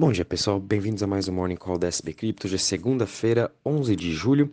Bom dia, pessoal. Bem-vindos a mais um Morning Call da SB Crypto. Hoje é segunda-feira, 11 de julho.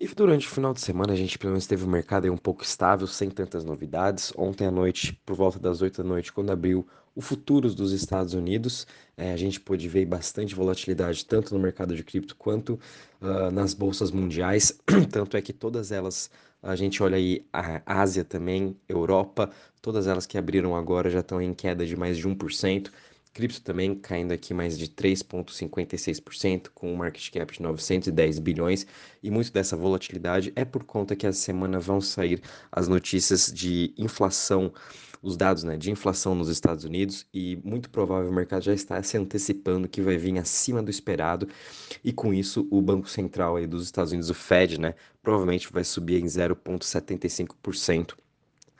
E durante o final de semana a gente pelo menos teve o um mercado um pouco estável, sem tantas novidades. Ontem à noite, por volta das 8 da noite, quando abriu o futuros dos Estados Unidos, é, a gente pôde ver bastante volatilidade tanto no mercado de cripto quanto uh, nas bolsas mundiais. tanto é que todas elas, a gente olha aí a Ásia também, Europa, todas elas que abriram agora já estão em queda de mais de 1%. Cripto também caindo aqui mais de 3,56%, com um market cap de 910 bilhões, e muito dessa volatilidade é por conta que essa semana vão sair as notícias de inflação, os dados né, de inflação nos Estados Unidos, e muito provável o mercado já está se antecipando que vai vir acima do esperado, e com isso o Banco Central aí dos Estados Unidos, o Fed, né, provavelmente vai subir em 0,75%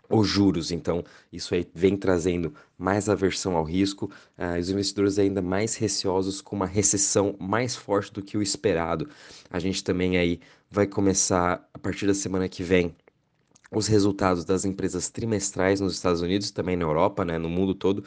os juros. Então, isso aí vem trazendo mais aversão ao risco, uh, os investidores ainda mais receosos com uma recessão mais forte do que o esperado. A gente também aí vai começar, a partir da semana que vem, os resultados das empresas trimestrais nos Estados Unidos, também na Europa, né, no mundo todo,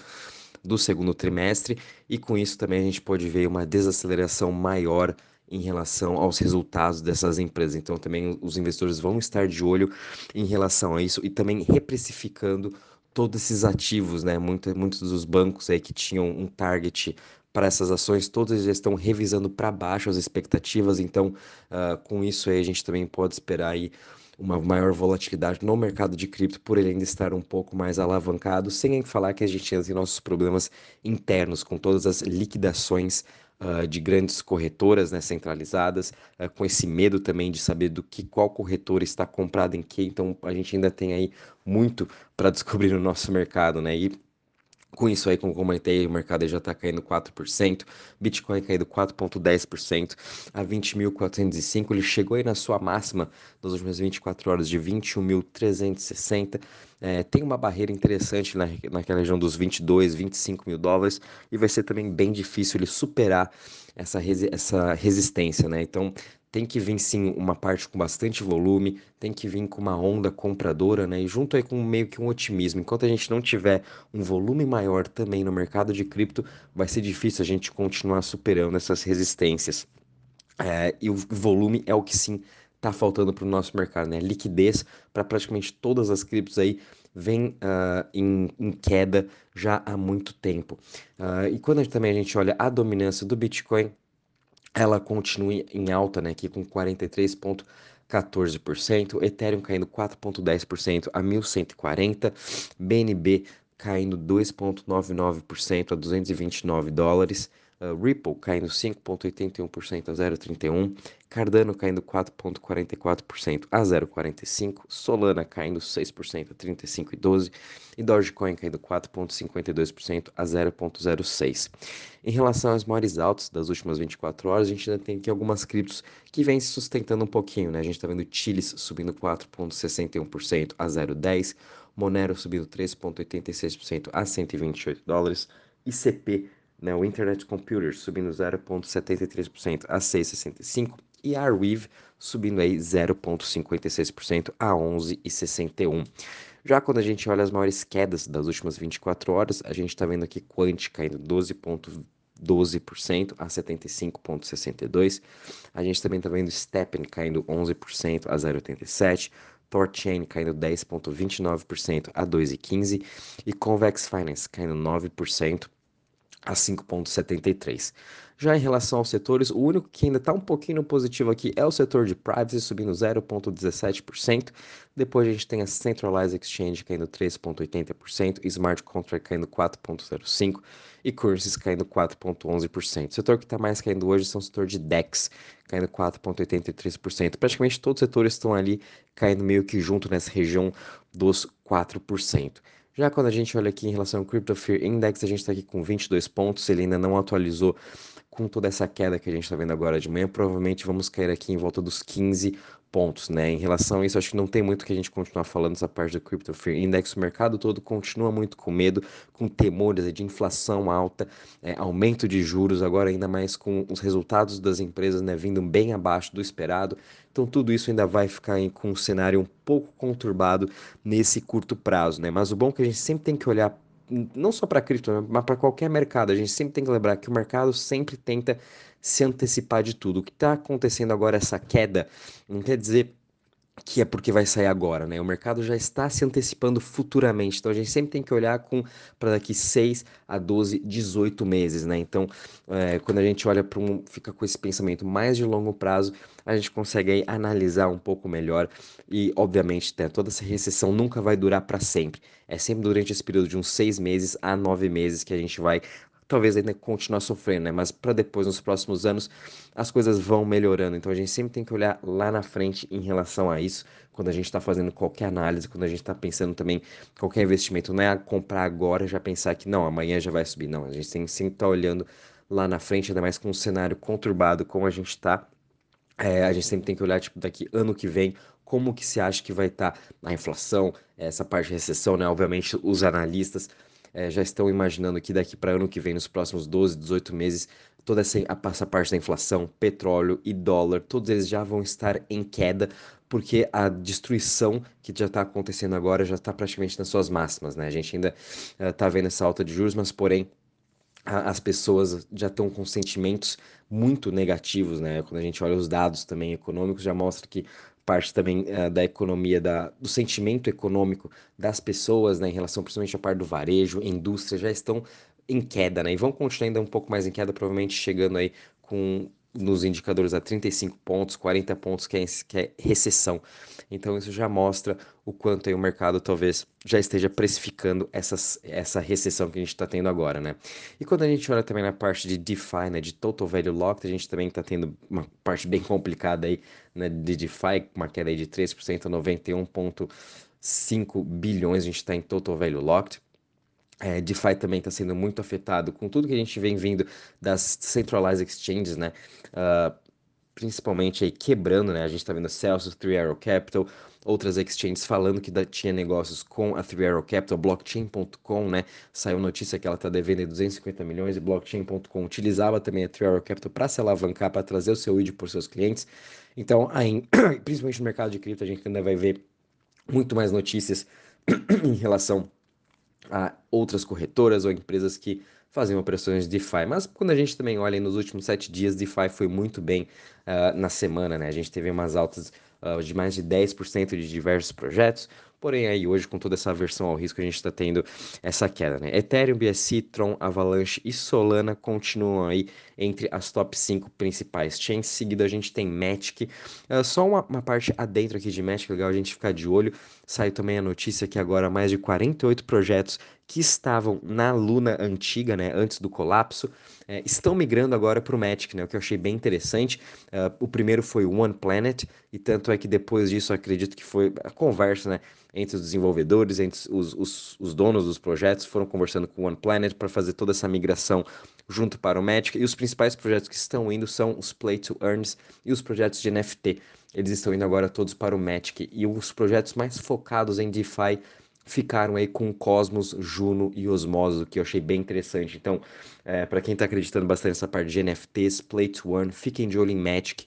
do segundo trimestre, e com isso também a gente pode ver uma desaceleração maior em relação aos resultados dessas empresas. Então, também os investidores vão estar de olho em relação a isso e também reprecificando todos esses ativos, né? Muito, muitos dos bancos aí que tinham um target para essas ações, todos já estão revisando para baixo as expectativas. Então, uh, com isso aí, a gente também pode esperar aí uma maior volatilidade no mercado de cripto, por ele ainda estar um pouco mais alavancado, sem falar que a gente tem nossos problemas internos com todas as liquidações uh, de grandes corretoras né, centralizadas, uh, com esse medo também de saber do que qual corretora está comprada em que, então a gente ainda tem aí muito para descobrir no nosso mercado, né? E com isso aí, como comentei, o mercado já está caindo 4%, Bitcoin caindo 4,10% a 20.405. Ele chegou aí na sua máxima nas últimas 24 horas de 21.360. É, tem uma barreira interessante na, naquela região dos 22, 25 mil dólares e vai ser também bem difícil ele superar essa, resi essa resistência, né? Então tem que vir sim uma parte com bastante volume, tem que vir com uma onda compradora, né? E junto aí com meio que um otimismo. Enquanto a gente não tiver um volume maior também no mercado de cripto, vai ser difícil a gente continuar superando essas resistências. É, e o volume é o que sim está faltando para o nosso mercado, né? Liquidez para praticamente todas as criptos aí vem uh, em, em, queda já há muito tempo. Uh, e quando a gente, também a gente olha a dominância do Bitcoin, ela continua em alta, né, aqui com 43,14%, Ethereum caindo 4,10% a 1.140, BNB caindo 2,99% a 229 dólares, Uh, Ripple caindo 5,81% a 0,31%, Cardano caindo 4,44% a 0,45%, Solana caindo 6% a 35,12% e Dogecoin caindo 4,52% a 0,06%. Em relação às maiores altas das últimas 24 horas, a gente ainda tem aqui algumas criptos que vêm se sustentando um pouquinho, né? A gente está vendo Chilis subindo 4,61% a 0,10%, Monero subindo 3,86% a 128 dólares, ICP né, o Internet Computer subindo 0,73% a 6,65% e a Arweave subindo aí 0,56% a 11,61%. Já quando a gente olha as maiores quedas das últimas 24 horas, a gente está vendo aqui Quant caindo 12,12% a 75,62%. A gente também está vendo Steppen caindo 11% a 0,87%. Thorchain caindo 10,29% a 2,15% e Convex Finance caindo 9% a 5,73. Já em relação aos setores, o único que ainda está um pouquinho positivo aqui é o setor de privacy, subindo 0,17%. Depois a gente tem a Centralized Exchange caindo 3,80%, Smart Contract caindo 4,05% e Currencies caindo 4,11%. O setor que está mais caindo hoje são o setor de DEX, caindo 4,83%. Praticamente todos os setores estão ali caindo meio que junto nessa região dos 4%. Já quando a gente olha aqui em relação ao Crypto Fear Index, a gente está aqui com 22 pontos, ele ainda não atualizou com toda essa queda que a gente está vendo agora de manhã, provavelmente vamos cair aqui em volta dos 15 pontos, né? Em relação a isso, acho que não tem muito que a gente continuar falando essa parte do Crypto Fear Index. O mercado todo continua muito com medo, com temores de inflação alta, é, aumento de juros, agora ainda mais com os resultados das empresas né, vindo bem abaixo do esperado. Então tudo isso ainda vai ficar com um cenário um pouco conturbado nesse curto prazo, né? Mas o bom é que a gente sempre tem que olhar não só para cripto, né, mas para qualquer mercado. A gente sempre tem que lembrar que o mercado sempre tenta se antecipar de tudo. O que está acontecendo agora, essa queda, não quer dizer que é porque vai sair agora, né? O mercado já está se antecipando futuramente, então a gente sempre tem que olhar com para daqui 6 a 12, 18 meses, né? Então, é, quando a gente olha para um, fica com esse pensamento mais de longo prazo, a gente consegue aí analisar um pouco melhor e, obviamente, né, toda essa recessão nunca vai durar para sempre. É sempre durante esse período de uns seis meses a nove meses que a gente vai talvez ainda continuar sofrendo, né? Mas para depois, nos próximos anos, as coisas vão melhorando. Então a gente sempre tem que olhar lá na frente em relação a isso, quando a gente está fazendo qualquer análise, quando a gente está pensando também qualquer investimento. Não é comprar agora e já pensar que não, amanhã já vai subir. Não, a gente tem sempre estar tá olhando lá na frente, ainda mais com um cenário conturbado como a gente está. É, a gente sempre tem que olhar, tipo, daqui ano que vem, como que se acha que vai estar tá a inflação, essa parte de recessão, né? Obviamente, os analistas é, já estão imaginando que daqui para ano que vem, nos próximos 12, 18 meses, toda essa, essa parte da inflação, petróleo e dólar, todos eles já vão estar em queda, porque a destruição que já está acontecendo agora já está praticamente nas suas máximas, né? A gente ainda está uh, vendo essa alta de juros, mas porém as pessoas já estão com sentimentos muito negativos, né? Quando a gente olha os dados também econômicos, já mostra que parte também uh, da economia, da, do sentimento econômico das pessoas, né, em relação principalmente à parte do varejo, indústria, já estão em queda, né, e vão continuar ainda um pouco mais em queda, provavelmente chegando aí com nos indicadores a 35 pontos, 40 pontos, que é, que é recessão. Então isso já mostra o quanto aí o mercado talvez já esteja precificando essas, essa recessão que a gente está tendo agora, né? E quando a gente olha também na parte de DeFi, né, de Total Value Locked, a gente também está tendo uma parte bem complicada aí, né, de DeFi, uma queda aí de 3% a 91,5 bilhões, a gente está em Total Value Locked. É, DeFi também está sendo muito afetado com tudo que a gente vem vindo das centralized exchanges, né? Uh, principalmente aí quebrando, né? A gente está vendo Celsius, Three Arrow Capital, outras exchanges falando que tinha negócios com a Three Arrow Capital, Blockchain.com, né? Saiu notícia que ela está devendo 250 milhões e Blockchain.com utilizava também a Three Arrow Capital para se alavancar, para trazer o seu ID por seus clientes. Então, aí, principalmente no mercado de cripto, a gente ainda vai ver muito mais notícias em relação a outras corretoras ou empresas que fazem operações de DeFi. Mas quando a gente também olha nos últimos sete dias, DeFi foi muito bem uh, na semana, né? A gente teve umas altas uh, de mais de 10% de diversos projetos, Porém, aí hoje, com toda essa aversão ao risco, a gente está tendo essa queda, né? Ethereum, BSC, Tron, Avalanche e Solana continuam aí entre as top 5 principais chains. Seguido, a gente tem Matic. Uh, só uma, uma, parte adentro aqui de Matic, legal a gente ficar de olho. Saiu também a notícia que agora mais de 48 projetos que estavam na Luna antiga, né, antes do colapso, é, estão migrando agora para o Matic, né, o que eu achei bem interessante. Uh, o primeiro foi One Planet, e tanto é que depois disso acredito que foi a conversa né, entre os desenvolvedores, entre os, os, os donos dos projetos, foram conversando com o One Planet para fazer toda essa migração junto para o Magic. E os principais projetos que estão indo são os Play to Earns e os projetos de NFT. Eles estão indo agora todos para o Magic. E os projetos mais focados em DeFi ficaram aí com Cosmos, Juno e Osmoso, que eu achei bem interessante. Então, é, para quem está acreditando bastante nessa parte de NFTs, Play to Earn, fiquem de olho em Magic.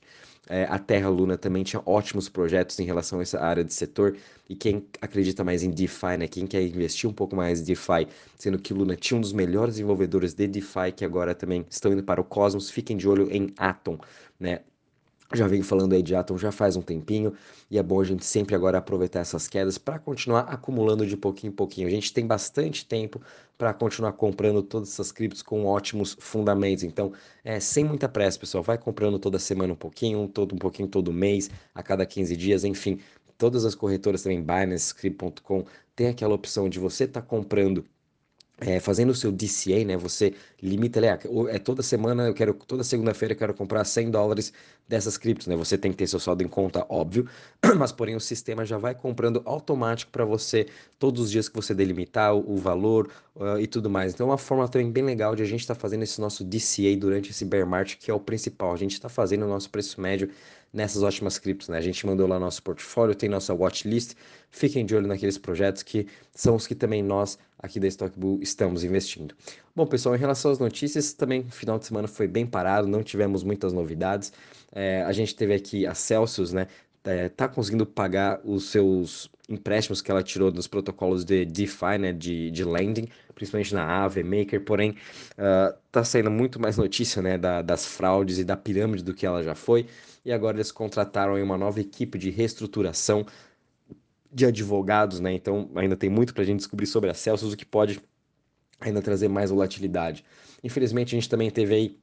É, a Terra Luna também tinha ótimos projetos em relação a essa área de setor. E quem acredita mais em DeFi, né? Quem quer investir um pouco mais em DeFi, sendo que Luna tinha um dos melhores desenvolvedores de DeFi que agora também estão indo para o Cosmos, fiquem de olho em Atom, né? Já venho falando aí de Atom já faz um tempinho e é bom a gente sempre agora aproveitar essas quedas para continuar acumulando de pouquinho em pouquinho. A gente tem bastante tempo para continuar comprando todas essas criptos com ótimos fundamentos. Então, é sem muita pressa, pessoal. Vai comprando toda semana um pouquinho, todo um pouquinho todo mês, a cada 15 dias, enfim. Todas as corretoras também, Binance, Script.com, tem aquela opção de você estar tá comprando é, fazendo o seu DCA, né? Você limita ah, é toda semana, eu quero, toda segunda-feira eu quero comprar 100 dólares dessas criptos, né? Você tem que ter seu saldo em conta, óbvio, mas porém o sistema já vai comprando automático para você todos os dias que você delimitar o, o valor uh, e tudo mais. Então é uma forma também bem legal de a gente estar tá fazendo esse nosso DCA durante esse bear market, que é o principal. A gente está fazendo o nosso preço médio nessas ótimas criptos, né? A gente mandou lá nosso portfólio, tem nossa watchlist. Fiquem de olho naqueles projetos que são os que também nós aqui da Stockbull estamos investindo. Bom, pessoal, em relação às notícias, também final de semana foi bem parado, não tivemos muitas novidades. É, a gente teve aqui a Celsius, né? é, tá conseguindo pagar os seus empréstimos que ela tirou nos protocolos de DeFi, né, de, de lending, principalmente na Aave, Maker, porém uh, tá saindo muito mais notícia, né, da, das fraudes e da pirâmide do que ela já foi, e agora eles contrataram uma nova equipe de reestruturação de advogados, né, então ainda tem muito para a gente descobrir sobre a Celsius, o que pode ainda trazer mais volatilidade. Infelizmente a gente também teve aí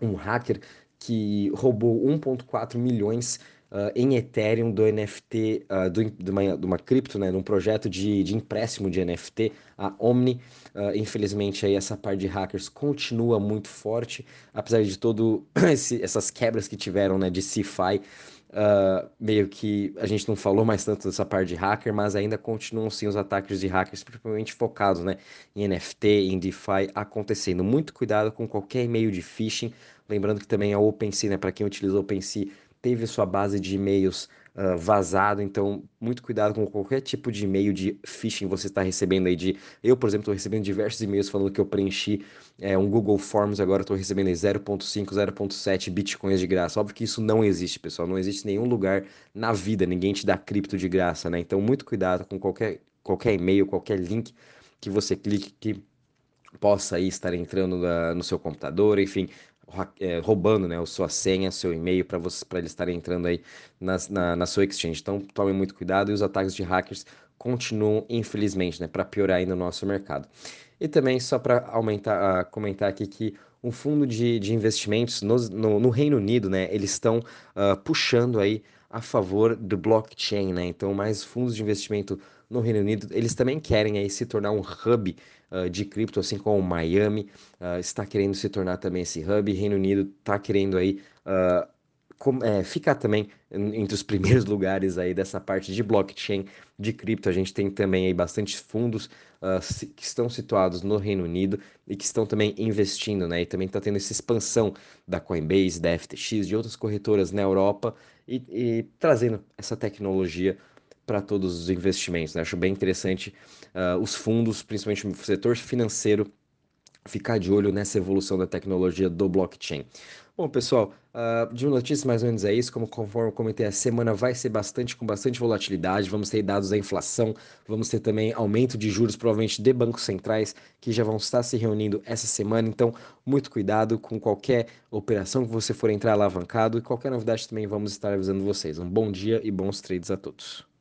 um hacker que roubou 1.4 milhões uh, em Ethereum do NFT, uh, do, de, uma, de uma cripto, né, de um projeto de, de empréstimo de NFT, a Omni. Uh, infelizmente, aí essa parte de hackers continua muito forte, apesar de todo esse, essas quebras que tiveram né, de CeFi. Uh, meio que a gente não falou mais tanto dessa parte de hacker, mas ainda continuam sim os ataques de hackers, principalmente focados né, em NFT, em DeFi, acontecendo. Muito cuidado com qualquer e-mail de phishing. Lembrando que também a OpenSea, né, para quem utiliza OpenSea, teve sua base de e-mails vazado, então muito cuidado com qualquer tipo de e-mail de phishing você está recebendo aí de... Eu, por exemplo, estou recebendo diversos e-mails falando que eu preenchi é, um Google Forms, agora estou recebendo aí 0.5, 0.7 bitcoins de graça. Óbvio que isso não existe, pessoal, não existe nenhum lugar na vida, ninguém te dá cripto de graça, né? Então muito cuidado com qualquer, qualquer e-mail, qualquer link que você clique que possa aí estar entrando na, no seu computador, enfim, é, roubando né, a sua senha, seu e-mail para eles estarem entrando aí na, na, na sua exchange. Então tome muito cuidado e os ataques de hackers continuam, infelizmente, né, para piorar ainda o nosso mercado. E também, só para aumentar, uh, comentar aqui que um fundo de, de investimentos no, no, no Reino Unido, né, eles estão uh, puxando aí a favor do blockchain, né? Então, mais fundos de investimento no Reino Unido, eles também querem aí se tornar um hub uh, de cripto, assim como Miami uh, está querendo se tornar também esse hub. Reino Unido está querendo aí uh, com, é, ficar também entre os primeiros lugares aí dessa parte de blockchain de cripto. A gente tem também aí bastante fundos uh, que estão situados no Reino Unido e que estão também investindo, né? E também está tendo essa expansão da Coinbase, da FTX, de outras corretoras na Europa e, e trazendo essa tecnologia para todos os investimentos. Né? Acho bem interessante uh, os fundos, principalmente o setor financeiro, ficar de olho nessa evolução da tecnologia do blockchain. Bom, pessoal, uh, de notícias mais ou menos é isso. Como conforme eu comentei, a semana vai ser bastante com bastante volatilidade. Vamos ter dados da inflação, vamos ter também aumento de juros, provavelmente de bancos centrais, que já vão estar se reunindo essa semana. Então, muito cuidado com qualquer operação que você for entrar alavancado e qualquer novidade também vamos estar avisando vocês. Um bom dia e bons trades a todos.